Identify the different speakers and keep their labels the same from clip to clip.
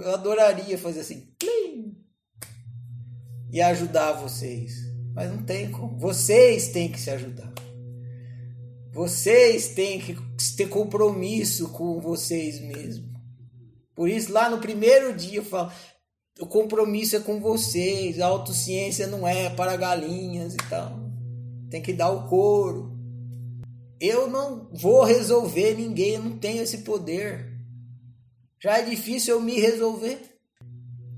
Speaker 1: eu adoraria fazer assim. Plim, e ajudar vocês. Mas não tem como. Vocês têm que se ajudar. Vocês têm que ter compromisso com vocês mesmos. Por isso, lá no primeiro dia, eu falo: o compromisso é com vocês. A autociência não é para galinhas e tal. Tem que dar o couro. Eu não vou resolver ninguém, eu não tenho esse poder. Já é difícil eu me resolver.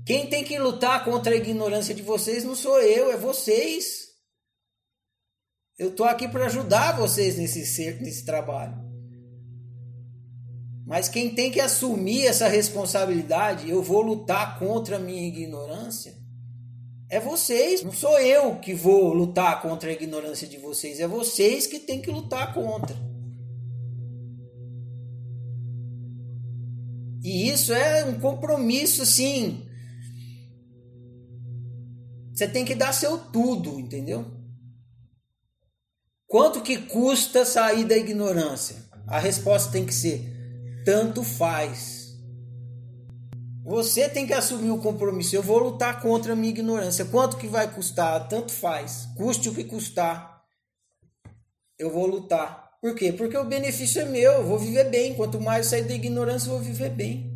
Speaker 1: Quem tem que lutar contra a ignorância de vocês não sou eu, é vocês. Eu estou aqui para ajudar vocês nesse, nesse trabalho. Mas quem tem que assumir essa responsabilidade, eu vou lutar contra a minha ignorância, é vocês. Não sou eu que vou lutar contra a ignorância de vocês, é vocês que têm que lutar contra. E isso é um compromisso, sim, você tem que dar seu tudo, entendeu? Quanto que custa sair da ignorância? A resposta tem que ser: tanto faz. Você tem que assumir o compromisso. Eu vou lutar contra a minha ignorância. Quanto que vai custar? Tanto faz. Custe o que custar. Eu vou lutar. Por quê? Porque o benefício é meu. Eu vou viver bem. Quanto mais eu sair da ignorância, eu vou viver bem.